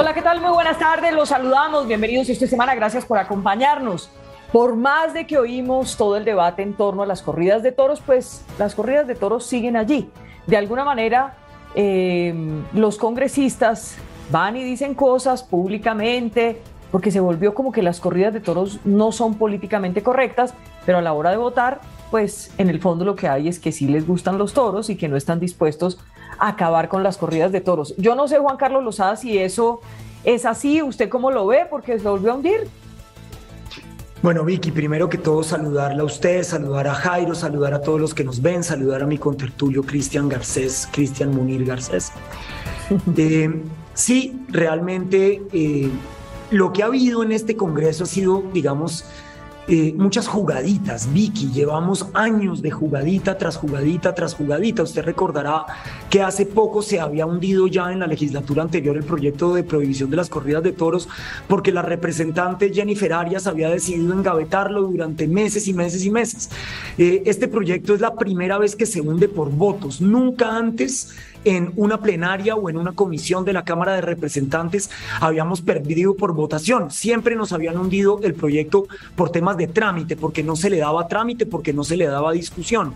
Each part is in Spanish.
Hola, ¿qué tal? Muy buenas tardes, los saludamos, bienvenidos esta semana, gracias por acompañarnos. Por más de que oímos todo el debate en torno a las corridas de toros, pues las corridas de toros siguen allí. De alguna manera, eh, los congresistas van y dicen cosas públicamente, porque se volvió como que las corridas de toros no son políticamente correctas, pero a la hora de votar, pues en el fondo lo que hay es que sí les gustan los toros y que no están dispuestos a acabar con las corridas de toros. Yo no sé, Juan Carlos Lozada, si eso es así, ¿usted cómo lo ve? Porque se volvió a hundir. Bueno, Vicky, primero que todo saludarla a usted, saludar a Jairo, saludar a todos los que nos ven, saludar a mi contertulio Cristian Garcés, Cristian Munir Garcés. Eh, sí, realmente eh, lo que ha habido en este Congreso ha sido, digamos, eh, muchas jugaditas, Vicky, llevamos años de jugadita tras jugadita tras jugadita. Usted recordará que hace poco se había hundido ya en la legislatura anterior el proyecto de prohibición de las corridas de toros porque la representante Jennifer Arias había decidido engavetarlo durante meses y meses y meses. Eh, este proyecto es la primera vez que se hunde por votos. Nunca antes en una plenaria o en una comisión de la Cámara de Representantes habíamos perdido por votación. Siempre nos habían hundido el proyecto por temas de trámite, porque no se le daba trámite, porque no se le daba discusión.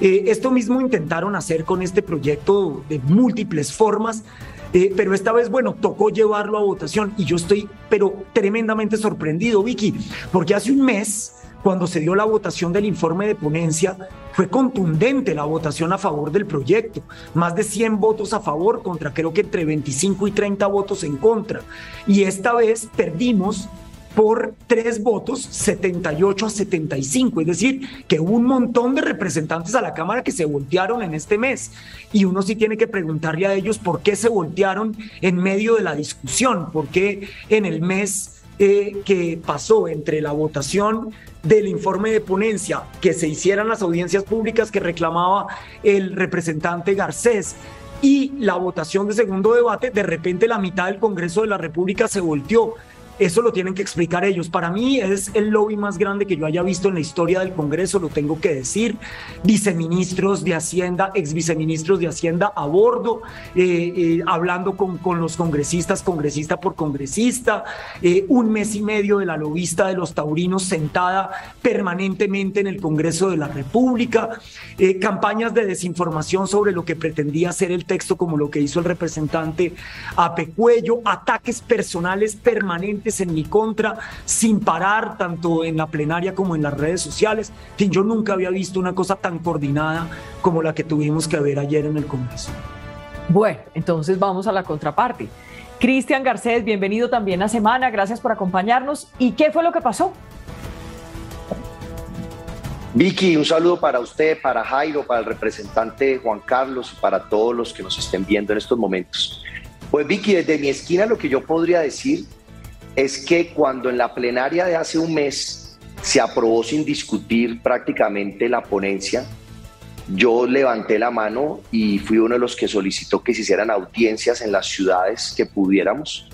Eh, esto mismo intentaron hacer con este proyecto de múltiples formas. Eh, pero esta vez, bueno, tocó llevarlo a votación y yo estoy, pero tremendamente sorprendido, Vicky, porque hace un mes cuando se dio la votación del informe de ponencia, fue contundente la votación a favor del proyecto. Más de 100 votos a favor contra creo que entre 25 y 30 votos en contra. Y esta vez perdimos por tres votos, 78 a 75. Es decir, que hubo un montón de representantes a la Cámara que se voltearon en este mes. Y uno sí tiene que preguntarle a ellos por qué se voltearon en medio de la discusión, por qué en el mes eh, que pasó entre la votación del informe de ponencia, que se hicieran las audiencias públicas que reclamaba el representante Garcés y la votación de segundo debate, de repente la mitad del Congreso de la República se volteó. Eso lo tienen que explicar ellos. Para mí es el lobby más grande que yo haya visto en la historia del Congreso, lo tengo que decir. Viceministros de Hacienda, ex viceministros de Hacienda a bordo, eh, eh, hablando con, con, los congresistas, congresista por congresista, eh, un mes y medio de la lobista de los taurinos sentada permanentemente en el Congreso de la República, campañas de desinformación sobre lo que pretendía ser el texto, como lo que hizo el representante Apecuello, ataques personales permanentes en mi contra sin parar, tanto en la plenaria como en las redes sociales. En fin, yo nunca había visto una cosa tan coordinada como la que tuvimos que ver ayer en el Congreso. Bueno, entonces vamos a la contraparte. Cristian Garcés, bienvenido también a Semana, gracias por acompañarnos. ¿Y qué fue lo que pasó? Vicky, un saludo para usted, para Jairo, para el representante Juan Carlos, para todos los que nos estén viendo en estos momentos. Pues Vicky, desde mi esquina lo que yo podría decir es que cuando en la plenaria de hace un mes se aprobó sin discutir prácticamente la ponencia, yo levanté la mano y fui uno de los que solicitó que se hicieran audiencias en las ciudades que pudiéramos.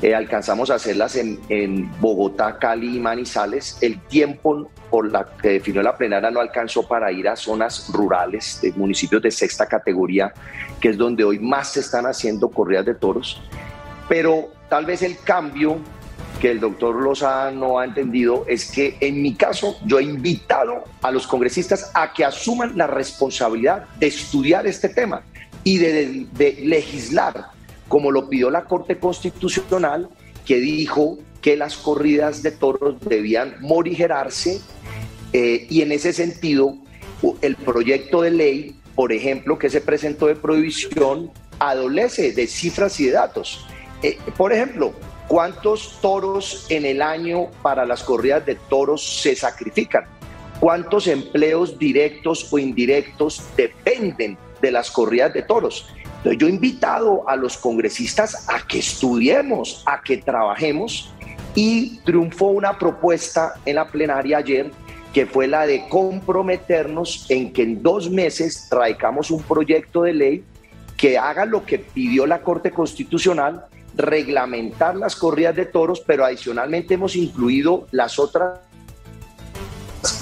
Eh, alcanzamos a hacerlas en, en, Bogotá, Cali y Manizales. El tiempo por la que definió la plenaria no alcanzó para ir a zonas rurales de municipios de sexta categoría, que es donde hoy más se están haciendo corridas de toros. Pero tal vez el cambio que el doctor Loza no ha entendido es que en mi caso yo he invitado a los congresistas a que asuman la responsabilidad de estudiar este tema y de, legislar, como lo pidió la Corte Constitucional, que dijo que las corridas de toros debían morigerarse eh, y en ese sentido el proyecto de ley, por ejemplo, que se presentó de prohibición, adolece de cifras y de datos. Eh, por ejemplo, ¿Cuántos toros en el año para las corridas de toros se sacrifican? ¿Cuántos empleos directos o indirectos dependen de las corridas de toros? Entonces yo he invitado a los congresistas a que estudiemos, a que trabajemos y triunfó una propuesta en la plenaria ayer que fue la de comprometernos en que en dos meses traigamos un proyecto de ley que haga lo que pidió la Corte Constitucional reglamentar las corridas de toros, pero adicionalmente hemos incluido las otras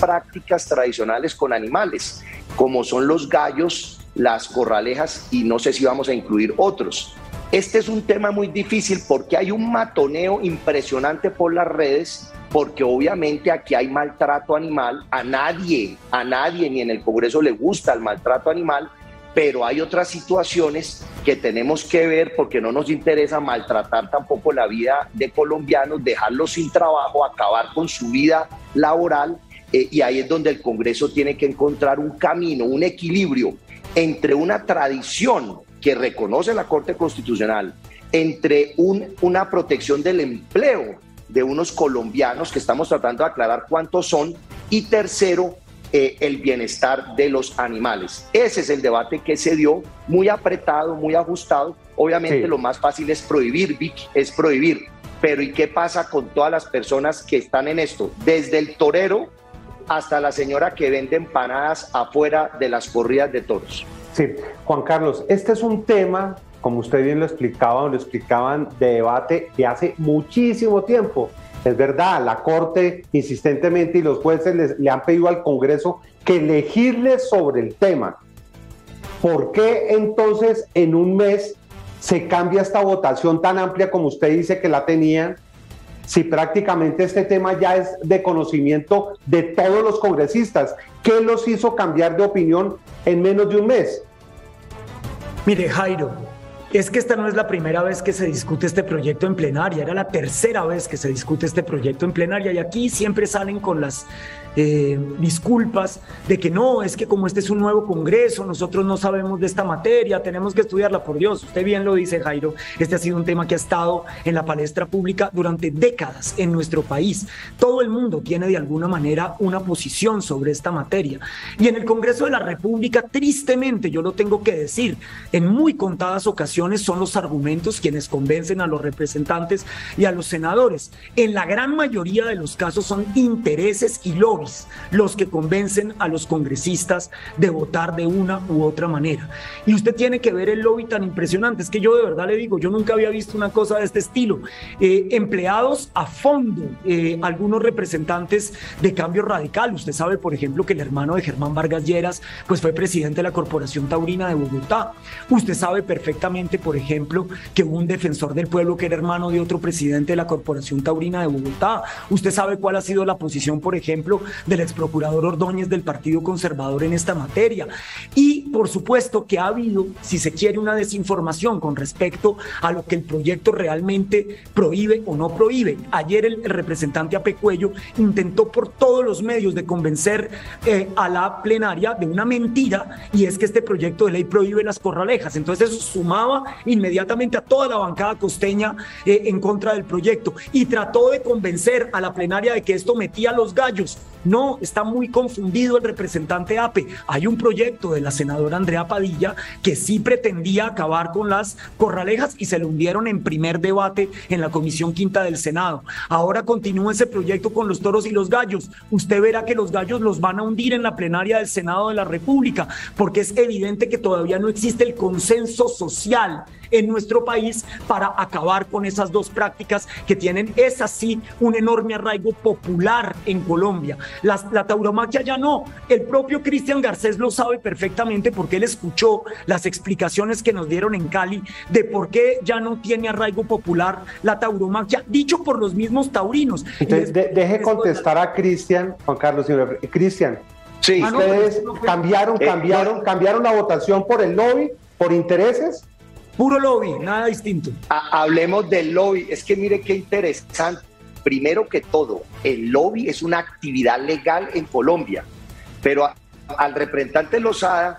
prácticas tradicionales con animales, como son los gallos, las corralejas y no sé si vamos a incluir otros. Este es un tema muy difícil porque hay un matoneo impresionante por las redes, porque obviamente aquí hay maltrato animal. A nadie, a nadie ni en el Congreso le gusta el maltrato animal, pero hay otras situaciones que tenemos que ver porque no nos interesa maltratar tampoco la vida de colombianos, dejarlos sin trabajo, acabar con su vida laboral. Eh, y ahí es donde el Congreso tiene que encontrar un camino, un equilibrio entre una tradición que reconoce la Corte Constitucional entre una protección del empleo de unos colombianos que estamos tratando de aclarar cuántos son y tercero, eh, el bienestar de los animales. Ese es el debate que se dio, muy apretado, muy ajustado. Obviamente lo más fácil es prohibir, Vicky, es prohibir. Pero ¿y qué pasa con todas las personas que están en esto? Desde el torero hasta la señora que vende empanadas afuera de las corridas de toros. Sí, Juan Carlos, este es un tema, como usted bien lo explicaba, lo explicaban, de debate de hace muchísimo tiempo. Es verdad, la Corte insistentemente y los jueces le han pedido al Congreso que elegirle sobre el tema. ¿Por qué entonces en un mes se cambia esta votación tan amplia como usted dice que la tenían? Si prácticamente este tema ya es de conocimiento de todos los congresistas, ¿qué los hizo cambiar de opinión en menos de un mes? Mire, Jairo, es que esta no es la primera vez que se discute este proyecto en plenaria, era la tercera vez que se discute este proyecto en plenaria y aquí siempre salen con las eh, disculpas de que no, es que como este es un nuevo Congreso, nosotros no sabemos de esta materia, tenemos que estudiarla, por Dios, usted bien lo dice Jairo, este ha sido un tema que ha estado en la palestra pública durante décadas en nuestro país. Todo el mundo tiene de alguna manera una posición sobre esta materia. Y en el Congreso de la República, tristemente, yo lo tengo que decir, en muy contadas ocasiones son los argumentos quienes convencen a los representantes y a los senadores. En la gran mayoría de los casos son intereses y los que convencen a los congresistas de votar de una u otra manera. Y usted tiene que ver el lobby tan impresionante. Es que yo de verdad le digo, yo nunca había visto una cosa de este estilo. Eh, empleados a fondo, eh, algunos representantes de cambio radical. Usted sabe, por ejemplo, que el hermano de Germán Vargas Lleras pues fue presidente de la Corporación Taurina de Bogotá. Usted sabe perfectamente, por ejemplo, que hubo un defensor del pueblo que era hermano de otro presidente de la Corporación Taurina de Bogotá. Usted sabe cuál ha sido la posición, por ejemplo, del ex procurador Ordóñez del Partido Conservador en esta materia. Y por supuesto que ha habido, si se quiere, una desinformación con respecto a lo que el proyecto realmente prohíbe o no prohíbe. Ayer el, representante Apecuello intentó por todos los medios de convencer eh, a la plenaria de una mentira y es que este proyecto de ley prohíbe las corralejas. Entonces eso sumaba inmediatamente a toda la bancada costeña eh, en contra del proyecto y trató de convencer a la plenaria de que esto metía los gallos. No, está muy confundido el representante APE. Hay un proyecto de la senadora Andrea Padilla que sí pretendía acabar con las corralejas y se lo hundieron en primer debate en la Comisión Quinta del Senado. Ahora continúa ese proyecto con los toros y los gallos. Usted verá que los gallos los van a hundir en la plenaria del Senado de la República, porque es evidente que todavía no existe el consenso social en nuestro país para acabar con esas dos prácticas que tienen, es así, un enorme arraigo popular en Colombia. la tauromaquia ya no. El propio Cristian Garcés lo sabe perfectamente porque él escuchó las explicaciones que nos dieron en Cali de por qué ya no tiene arraigo popular la tauromaquia, dicho por los mismos taurinos. deje contestar a Cristian, Juan Carlos. Cristian, sí. ustedes cambiaron, cambiaron, cambiaron la votación por el lobby, por intereses. Puro lobby, nada distinto. hablemos del lobby. Es que mire qué interesante. Primero que todo, el lobby es una actividad legal en Colombia, pero al representante Lozada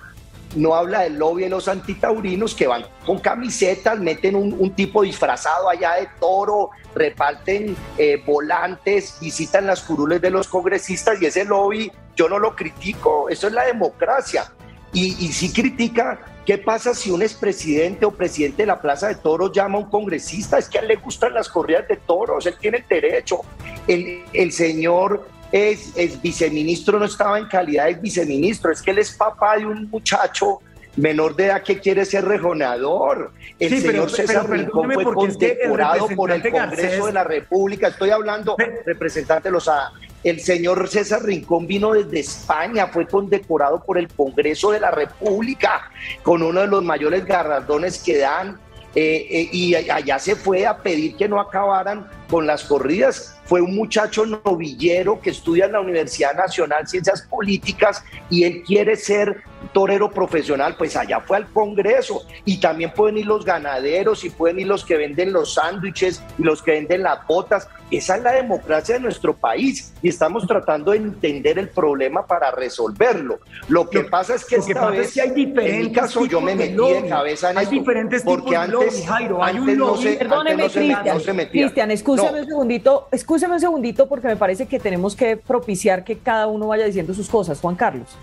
no habla del lobby de los antitaurinos que van con camisetas, meten un, tipo disfrazado allá de toro, reparten eh, volantes, visitan las curules de los congresistas y ese lobby yo no lo critico, eso es la democracia. Y, y sí critica ¿Qué pasa si un expresidente o presidente de la Plaza de Toros llama a un congresista? Es que a él le gustan las corridas de toros, él tiene el derecho. El, el señor es, es, viceministro, no estaba en calidad de viceministro, es que él es papá de un muchacho menor de edad que quiere ser rejonador. El señor César Rincón fue condecorado por el Congreso de la República. Estoy hablando, representante Lozada. El señor César Rincón vino desde España, fue condecorado por el Congreso de la República con uno de los mayores galardones que dan eh, eh, y allá se fue a pedir que no acabaran con las corridas. Fue un muchacho novillero que estudia en la Universidad Nacional Ciencias Políticas y él quiere ser torero profesional, pues allá fue al Congreso y también pueden ir los ganaderos y pueden ir los que venden los sándwiches y los que venden las botas. Esa es la democracia de nuestro país y estamos tratando de entender el problema para resolverlo. Lo que pasa es que esta vez, hay diferentes en mi caso, yo me metí de, cabeza en hay diferentes porque tipos antes, Jairo, hay un no se, Perdóneme, Cristian, Cristian, escúcheme un segundito, escúcheme un segundito porque me parece que tenemos que propiciar que cada uno vaya diciendo sus cosas. Juan Carlos.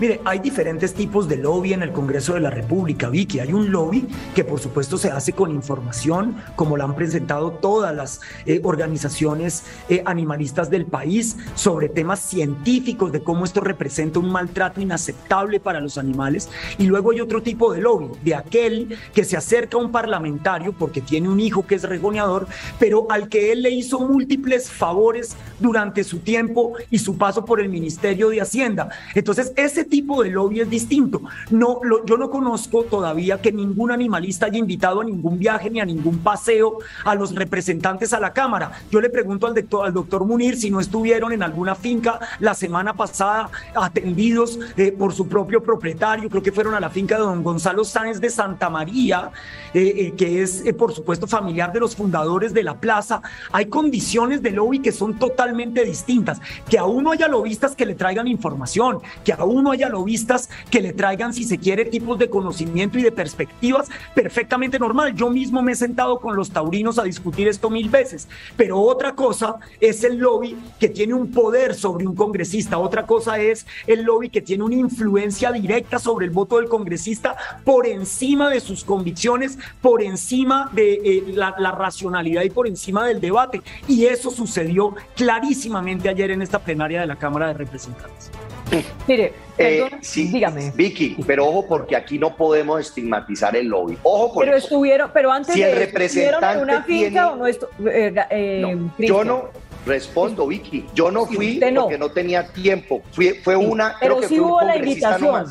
Mire, hay diferentes tipos de lobby en el Congreso de la República, Vicky. Hay un lobby que por supuesto se hace con información, como la han presentado todas las eh, organizaciones eh, animalistas del país, sobre temas científicos de cómo esto representa un maltrato inaceptable para los animales. Y luego hay otro tipo de lobby, de aquel que se acerca a un parlamentario porque tiene un hijo que es regoneador, pero al que él le hizo múltiples favores durante su tiempo y su paso por el Ministerio de Hacienda. Entonces, ese tipo de lobby es distinto. No, yo no conozco todavía que ningún animalista haya invitado a ningún viaje ni a ningún paseo a los representantes a la Cámara. Yo le pregunto al doctor, al doctor Munir si no estuvieron en alguna finca la semana pasada atendidos eh, por su propio propietario, creo que fueron a la finca de don Gonzalo Sáenz de Santa María, eh, eh, que es por supuesto familiar de los fundadores de la plaza. Hay condiciones de lobby que son totalmente distintas. Que a uno haya lobistas que le traigan información, que a uno haya a lobistas que le traigan, si se quiere, tipos de conocimiento y de perspectivas perfectamente normal. Yo mismo me he sentado con los taurinos a discutir esto mil veces, pero otra cosa es el lobby que tiene un poder sobre un congresista, otra cosa es el lobby que tiene una influencia directa sobre el voto del congresista por encima de sus convicciones, por encima de eh, la racionalidad y por encima del debate. Y eso sucedió clarísimamente ayer en esta plenaria de la Cámara de Representantes. Mire, eh, sí, dígame. Vicky, pero ojo porque aquí no podemos estigmatizar el lobby. Ojo Pero estuvieron, pero antes si el representante en una finca o no, esto, eh, eh, Yo no respondo, Vicky. Yo no fui porque no tenía tiempo. Fui, fue una, pero creo que sí fue hubo la invitación.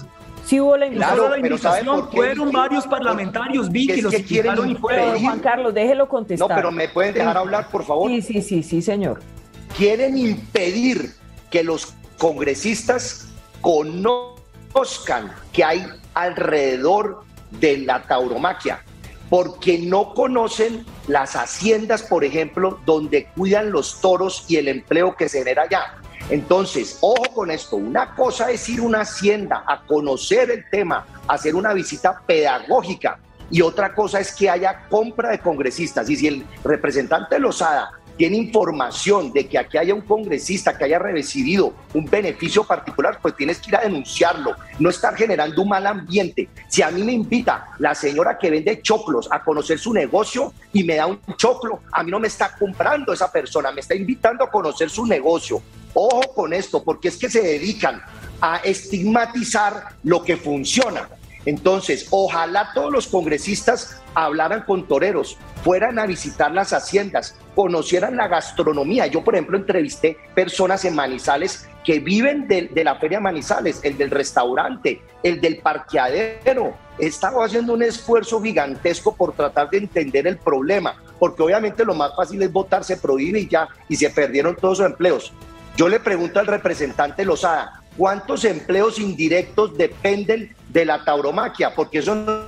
Sí hubo la invitación. Claro, la invitación fueron varios parlamentarios, Vicky, los que quieren y Juan Carlos, déjelo contestar. No, pero me pueden dejar hablar, por favor. Sí, sí, sí, sí, señor. Quieren impedir que los congresistas conozcan que hay alrededor de la tauromaquia, porque no conocen las haciendas, por ejemplo, donde cuidan los toros y el empleo que se genera allá. Entonces, ojo con esto, una cosa es ir a una hacienda a conocer el tema, hacer una visita pedagógica, y otra cosa es que haya compra de congresistas. Y si el representante Lozada tiene información de que aquí haya un congresista que haya recibido un beneficio particular, pues tienes que ir a denunciarlo, no estar generando un mal ambiente. Si a mí me invita la señora que vende choclos a conocer su negocio y me da un choclo, a mí no me está comprando esa persona, me está invitando a conocer su negocio. Ojo con esto, porque es que se dedican a estigmatizar lo que funciona. Entonces, ojalá todos los congresistas hablaran con toreros, fueran a visitar las haciendas, conocieran la gastronomía. Yo, por ejemplo, entrevisté personas en Manizales que viven de, la Feria Manizales, el del restaurante, el del parqueadero. He estado haciendo un esfuerzo gigantesco por tratar de entender el problema, porque obviamente lo más fácil es votar, se prohíbe y ya, y se perdieron todos sus empleos. Yo le pregunto al representante Lozada, ¿cuántos empleos indirectos dependen de la tauromaquia? Porque eso no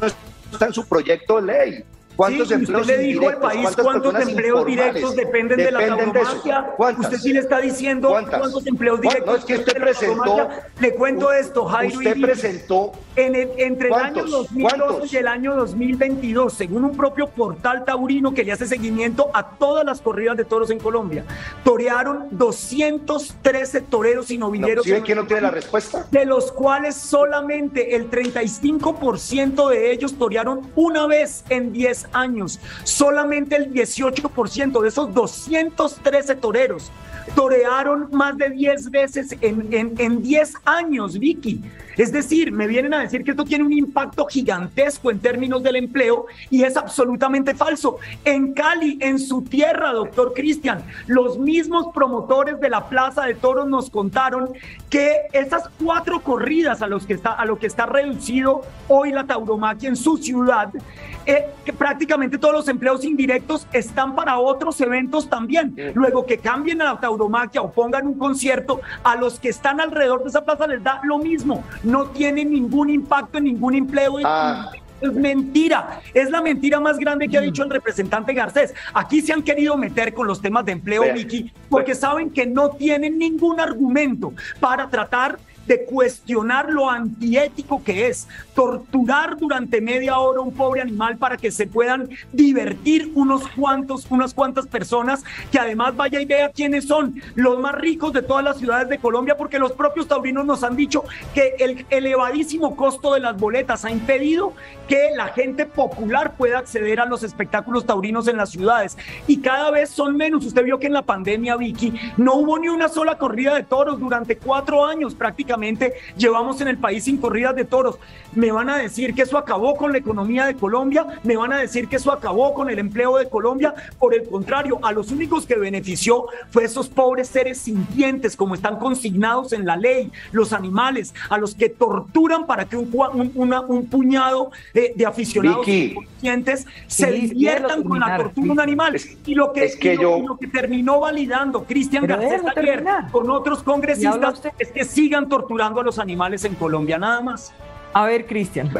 está en su proyecto de ley. ¿Cuántos sí, empleos usted le dijo al país cuántos empleos directos dependen, de la tauromaquia. Usted sí le está diciendo cuántos empleos directos. No, es que usted presentó. Le cuento esto, Jairo. Usted presentó. En entre el año 2012 y el año 2022, según un propio portal taurino que le hace seguimiento a todas las corridas de toros en Colombia, torearon 213 toreros y novilleros. ¿Sí quién no tiene la respuesta? De los cuales solamente el 35% de ellos torearon una vez en 10 años. Solamente el 18% de esos 213 toreros torearon más de 10 veces en, en, en 10 años, Vicky. Es decir, me vienen a decir que esto tiene un impacto gigantesco en términos del empleo y es absolutamente falso. En Cali, en su tierra, doctor Cristian, los mismos promotores de la Plaza de Toros nos contaron que esas cuatro corridas a, los que está, a lo que está reducido hoy la tauromaquia en su ciudad, eh, que prácticamente todos los empleos indirectos están para otros eventos también. Luego que cambien a la tauromaquia o pongan un concierto, a los que están alrededor de esa plaza les da lo mismo. No tiene ningún impacto en ningún empleo. Ah. Es mentira, es la mentira más grande que ha dicho el representante Garcés. Aquí se han querido meter con los temas de empleo, Vicky, porque saben que no tienen ningún argumento para tratar de cuestionar lo antiético que es torturar durante media hora un pobre animal para que se puedan divertir unos cuantos, unas cuantas personas que además vaya y vea quiénes son los más ricos de todas las ciudades de Colombia, porque los propios taurinos nos han dicho que el elevadísimo costo de las boletas ha impedido que la gente popular pueda acceder a los espectáculos taurinos en las ciudades y cada vez son menos. Usted vio que en la pandemia, Vicky, no hubo ni una sola corrida de toros durante cuatro años prácticamente llevamos en el país sin corridas de toros. Me van a decir que eso acabó con la economía de Colombia, me van a decir que eso acabó con el empleo de Colombia. Por el contrario, a los únicos que benefició fue esos pobres seres sintientes, como están consignados en la ley, los animales, a los que torturan para que un, un, puñado de, aficionados sintientes se diviertan con la tortura de un animal. y lo que, que lo, que terminó validando Cristian Garcés con otros congresistas es que sigan torturando torturando a los animales en Colombia, nada más. A ver, Cristian.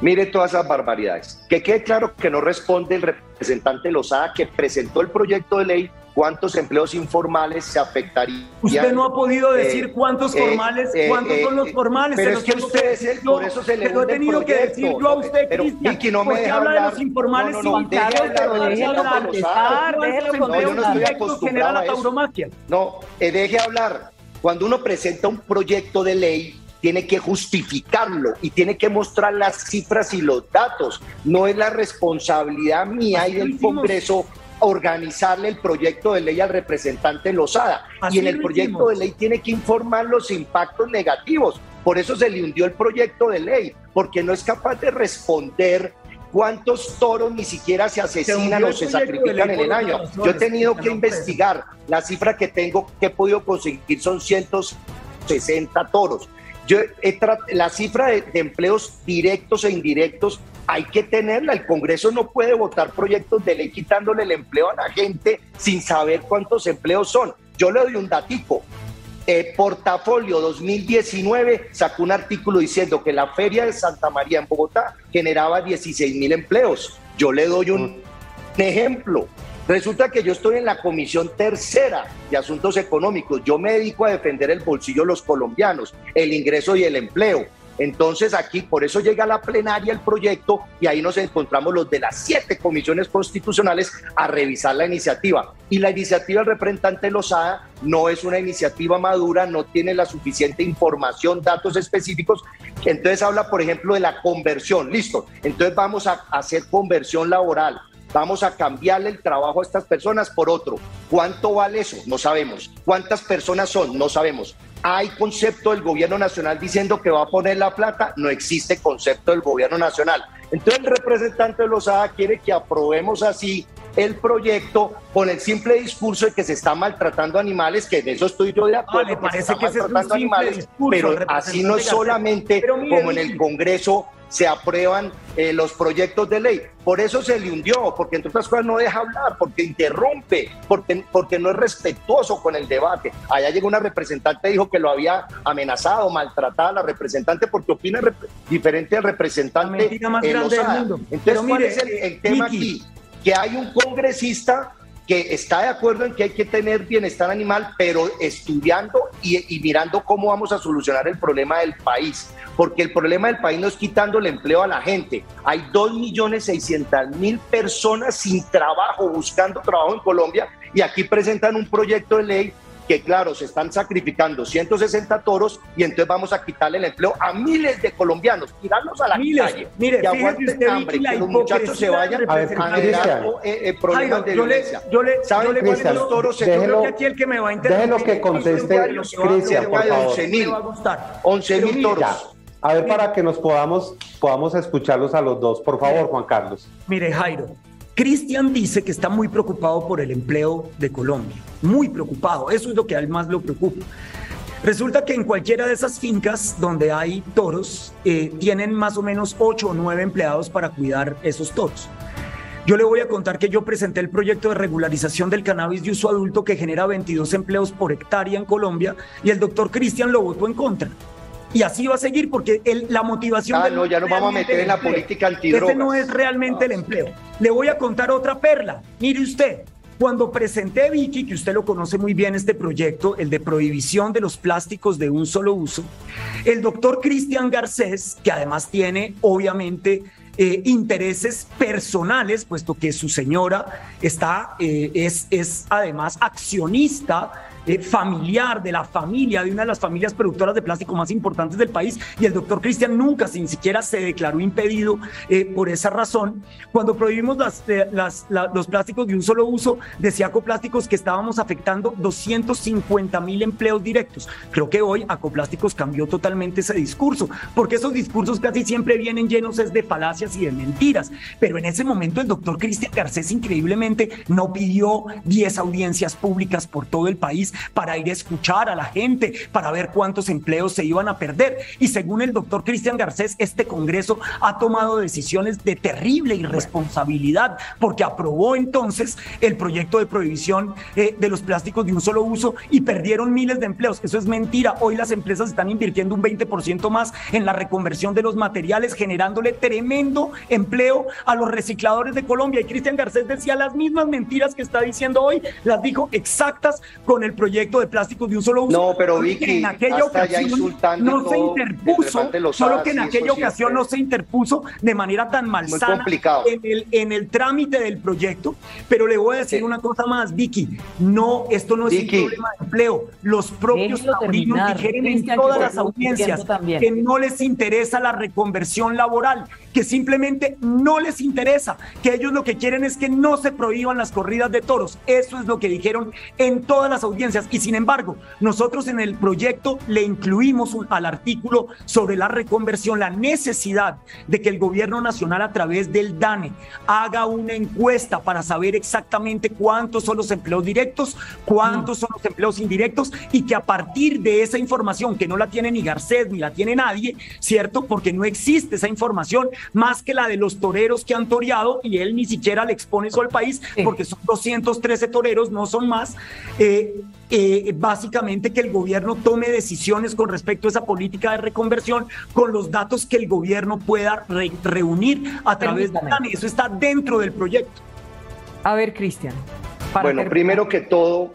mire todas esas barbaridades. Que quede claro que no responde el representante Lozada que presentó el proyecto de ley cuántos empleos informales se afectarían. Usted no ha podido eh, decir cuántos eh, formales, eh, cuántos son los formales. Pero es que usted es el, por eso se le he tenido que decir yo a usted, pero, Cristian, Vicky, no me deja habla hablar. de los informales no, no, no, déjelo hablar, déjelo No, yo no estoy acostumbrado a eso. No, deje hablar. Cuando uno presenta un proyecto de ley, tiene que justificarlo y tiene que mostrar las cifras y los datos. No es la responsabilidad mía y del Congreso organizarle el proyecto de ley al representante Lozada. y en el proyecto de ley tiene que informar los impactos negativos. Por eso se le hundió el proyecto de ley, porque no es capaz de responder ¿Cuántos toros ni siquiera se asesinan o se sacrifican en el año? Yo he tenido que investigar. La cifra que tengo, que he podido conseguir son 160 toros. Yo la cifra de, empleos directos e indirectos hay que tenerla. El Congreso no puede votar proyectos de ley quitándole el empleo a la gente sin saber cuántos empleos son. Yo le doy un datico. Eh, Portafolio 2019 sacó un artículo diciendo que la Feria de Santa María en Bogotá generaba 16 mil empleos. Yo le doy un mm. ejemplo. Resulta que yo estoy en la Comisión Tercera de Asuntos Económicos. Yo me dedico a defender el bolsillo de los colombianos, el ingreso y el empleo. Entonces aquí, por eso llega a la plenaria el proyecto y ahí nos encontramos los de las siete comisiones constitucionales a revisar la iniciativa. Y la iniciativa del representante Lozada no es una iniciativa madura, no tiene la suficiente información, datos específicos. Entonces habla, por ejemplo, de la conversión. Listo. Entonces vamos a hacer conversión laboral. Vamos a cambiarle el trabajo a estas personas por otro. ¿Cuánto vale eso? No sabemos. ¿Cuántas personas son? No sabemos. ¿Hay concepto del gobierno nacional diciendo que va a poner la plata? No existe concepto del gobierno nacional. Entonces el representante de Lozada quiere que aprobemos así el proyecto con el simple discurso de que se está maltratando animales, que de eso estoy yo de acuerdo, que parece que se está maltratando animales, pero así no es solamente como en el Congreso se aprueban eh, los proyectos de ley. Por eso se le hundió, porque entre otras cosas no deja hablar, porque interrumpe, porque, porque no es respetuoso con el debate. Allá llegó una representante y dijo que lo había amenazado, maltratado a la representante porque opina diferente al representante. La más grande del mundo. Entonces, ¿cuál es el, tema aquí? Que hay un congresista que está de acuerdo en que hay que tener bienestar animal, pero estudiando y, mirando cómo vamos a solucionar el problema del país. Porque el problema del país no es quitando el empleo a la gente. Hay 2.600.000 personas sin trabajo, buscando trabajo en Colombia, y aquí presentan un proyecto de ley que claro, se están sacrificando 160 toros y entonces vamos a quitarle el empleo a miles de colombianos, tirarlos a la miles, calle, mire, que aguanten hambre, que los muchachos se vayan a, ver, a generar eh, eh, problemas Jairo, de yo le, violencia. yo le, ¿Saben yo le cuento- toros se yo creo déjelo- que aquí el que me va a interrumpir déjelo que conteste Cristian, por favor. decir, 11.000. me va a gustar. 11 Pero mil toros. Ya. A ver, para que nos podamos, podamos escucharlos a los dos. Por favor, Juan Carlos. Mire, Jairo, Cristian dice que está muy preocupado por el empleo de Colombia. Muy preocupado. Eso es lo que a él más lo preocupa. Resulta que en cualquiera de esas fincas donde hay toros, eh, tienen más o menos ocho o nueve empleados para cuidar esos toros. Yo le voy a contar que yo presenté el proyecto de regularización del cannabis de uso adulto que genera 22 empleos por hectárea en Colombia y el doctor Cristian lo votó en contra. Y así va a seguir porque el- la motivación... Ah, no, ya nos vamos a meter en la política antidrogas. Ese no es realmente el empleo. Le voy a contar otra perla. Mire usted, cuando presenté, Vicky, que usted lo conoce muy bien, este proyecto, el de prohibición de los plásticos de un solo uso, el doctor Cristian Garcés, que además tiene, obviamente, eh, intereses personales, puesto que su señora está, eh, es, es además accionista eh, familiar de la familia, de una de las familias productoras de plástico más importantes del país, y el doctor Cristian nunca, sin siquiera se declaró impedido eh, por esa razón. Cuando prohibimos las, eh, los plásticos de un solo uso, decía Acoplásticos que estábamos afectando 250 mil empleos directos. Creo que hoy Acoplásticos cambió totalmente ese discurso, porque esos discursos casi siempre vienen llenos es de falacias y de mentiras. Pero en ese momento el doctor Cristian Garcés increíblemente no pidió 10 audiencias públicas por todo el país para ir a escuchar a la gente, para ver cuántos empleos se iban a perder. Y según el doctor Cristian Garcés, este Congreso ha tomado decisiones de terrible irresponsabilidad porque aprobó entonces el proyecto de prohibición eh, de los plásticos de un solo uso y perdieron miles de empleos. Eso es mentira. Hoy las empresas están invirtiendo un 20% más en la reconversión de los materiales, generándole tremendo empleo a los recicladores de Colombia. Y Cristian Garcés decía las mismas mentiras que está diciendo hoy, las dijo exactas con el proyecto de plásticos de un solo uso. No, pero Vicky, en aquella ocasión no se todo, interpuso, solo que en sí, aquella ocasión no se interpuso de manera tan malsana complicado. en el, en el trámite del proyecto. Pero le voy a decir Sí. una cosa más, Vicky. No, esto no es Vicky. un problema de empleo. Los propios taurinos dijeron en todas las audiencias que no les interesa la reconversión laboral, que simplemente no les interesa, que ellos lo que quieren es que no se prohíban las corridas de toros. Eso es lo que dijeron en todas las audiencias. Y sin embargo, nosotros en el proyecto le incluimos un- al artículo sobre la reconversión la necesidad de que el gobierno nacional a través del DANE haga una encuesta para saber exactamente cuántos son los empleos directos, cuántos son los empleos indirectos y que a partir de esa información que no la tiene ni Garcés ni la tiene nadie, ¿cierto? Porque no existe esa información más que la de los toreros que han toreado y él ni siquiera le expone eso al país porque son 213 toreros, no son más. Eh, eh, básicamente que el gobierno tome decisiones con respecto a esa política de reconversión con los datos que el gobierno pueda re- reunir a través de. Eso está dentro del proyecto. A ver, Cristian. Bueno, terminar. primero que todo,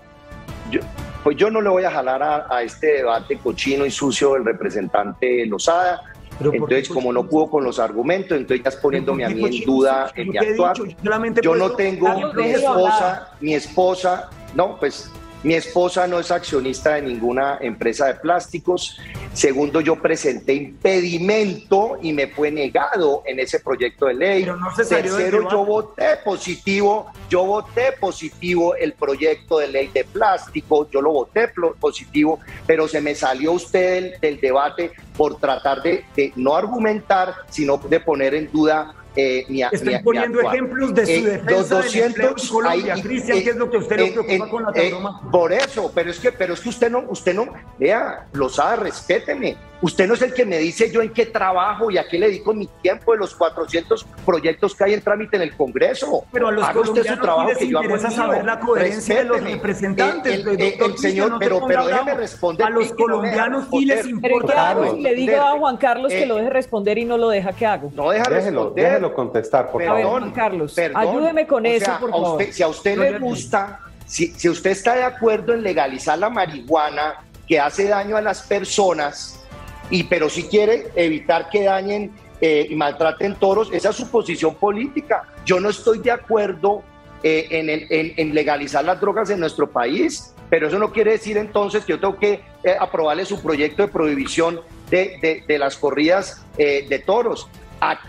yo, pues yo no le voy a jalar a, a este debate cochino y sucio del representante Lozada. Pero ¿por qué Entonces, como no pudo con los argumentos, entonces ya es poniéndome a ¿Por qué mí en duda Yo en mi actuar. dicho, Yo puedo no tengo ejemplo. esposa, mi esposa, no, pues mi esposa no es accionista de ninguna empresa de plásticos. Segundo, yo presenté impedimento y me fue negado en ese proyecto de ley. Pero no se Tercero, yo voté positivo, yo voté positivo el proyecto de ley de plástico, yo lo voté positivo, pero se me salió usted del, del debate por tratar de, de no argumentar, sino de poner en duda eh, mi, Estoy poniendo ejemplos de su Eh, defensa los del empleo en 200 Colombia, Cristian, ¿qué es lo que usted le eh, preocupa eh, con la por eso, pero es que, pero es que usted no, usted no, vea, Lozada, respéteme. Usted no es el que me dice yo en qué trabajo y a qué le dedico mi tiempo de los 400 proyectos que hay en trámite en el Congreso. Pero a los Haga usted su colombianos trabajo que yo hago el interesa mío. saber la coherencia de los representantes. El, el- el- doctor el Cristian, señor, no pero, ponga pero déjeme responder. A los colombianos sí les responder. Pero ¿qué importa. si le digo a Juan Carlos que lo deje responder y no lo deja? ¿Qué hago? No deja Déjelo, responder. déjelo contestar, por favor. Juan Carlos, perdón. ayúdeme con O eso, sea, por a favor. usted- si a usted No le le- gusta, si, si usted está de acuerdo en legalizar la marihuana que hace daño a las personas, y pero si quiere evitar que dañen eh, y maltraten toros, esa es su posición política. Yo no estoy de acuerdo eh, en, legalizar las drogas en nuestro país. pero eso no quiere decir entonces que yo tengo que eh, aprobarle su proyecto de prohibición de, las corridas eh, de toros.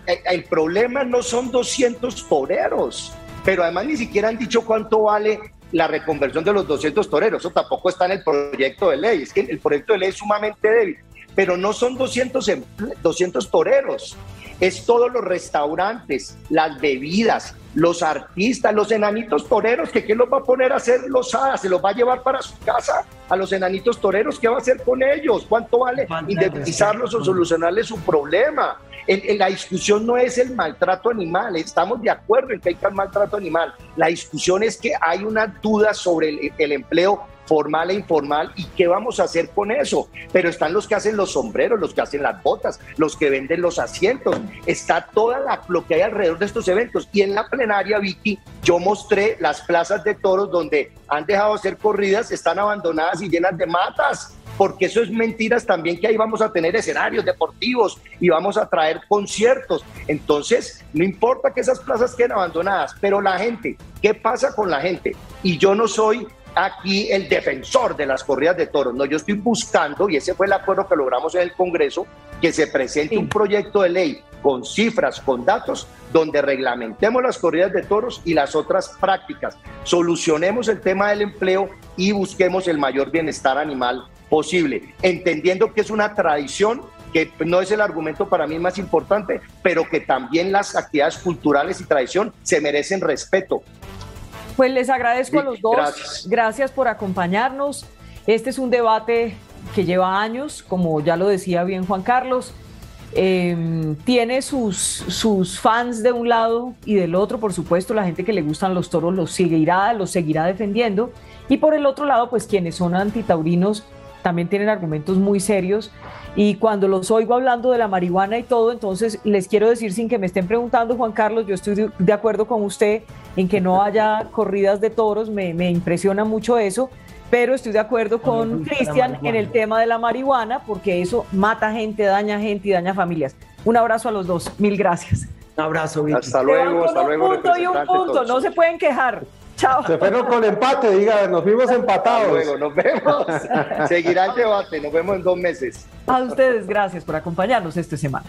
el problema no son 200 toreros, pero además ni siquiera han dicho cuánto vale la reconversión de los 200 toreros. Eso tampoco está en el proyecto de ley. Es que el proyecto de ley es sumamente débil, pero no son 200, 200 toreros es todos los restaurantes, las bebidas, los artistas, los enanitos toreros, que quién los va a poner a hacer los hadas, se los va a llevar para su casa a los enanitos toreros, ¿qué va a hacer con ellos? ¿Cuánto vale indemnizarlos o solucionarles su problema? la discusión no es el maltrato animal, estamos de acuerdo en que hay tal maltrato animal. La discusión es que hay una duda sobre el empleo formal e informal y qué vamos a hacer con eso. Pero están los que hacen los sombreros, los que hacen las botas, los que venden los asientos, está toda la, lo que hay alrededor de estos eventos. Y en la plenaria, Vicky, yo mostré las plazas de toros donde han dejado de ser corridas, están abandonadas y llenas de matas porque eso es mentiras también que ahí vamos a tener escenarios deportivos y vamos a traer conciertos. Entonces, no importa que esas plazas queden abandonadas, pero la gente, ¿qué pasa con la gente? Y yo no soy aquí el defensor de las corridas de toros. No, yo estoy buscando, y ese fue el acuerdo que logramos en el Congreso, que se presente un proyecto de ley con cifras, con datos, donde reglamentemos las corridas de toros y las otras prácticas, solucionemos el tema del empleo y busquemos el mayor bienestar animal posible, entendiendo que es una tradición que no es el argumento para mí más importante, pero que también las actividades culturales y tradición se merecen respeto. Pues les agradezco a los dos. Gracias. por acompañarnos. Este es un debate que lleva años, como ya lo decía bien Juan Carlos. Em, tiene sus, sus fans de un lado y del otro, por supuesto, la gente que le gustan los toros los seguirá, los seguirá defendiendo. Y por el otro lado, pues quienes son antitaurinos también tienen argumentos muy serios. Y cuando los oigo hablando de la marihuana y todo, entonces les quiero decir sin que me estén preguntando, Juan Carlos, yo estoy de acuerdo con usted en que no haya corridas de toros, me, me impresiona mucho eso, pero estoy de acuerdo con Cristian en el tema de la marihuana, porque eso mata gente, daña gente y daña familias. Un abrazo a los dos, mil gracias. Un abrazo, Vicky. Hasta luego, hasta luego. Un punto y un punto, no se pueden quejar. Chao. Se fueron con empate, diga, nos fuimos empatados. luego, nos vemos. Seguirá el debate, nos vemos en dos meses. A ustedes, gracias por acompañarnos esta semana.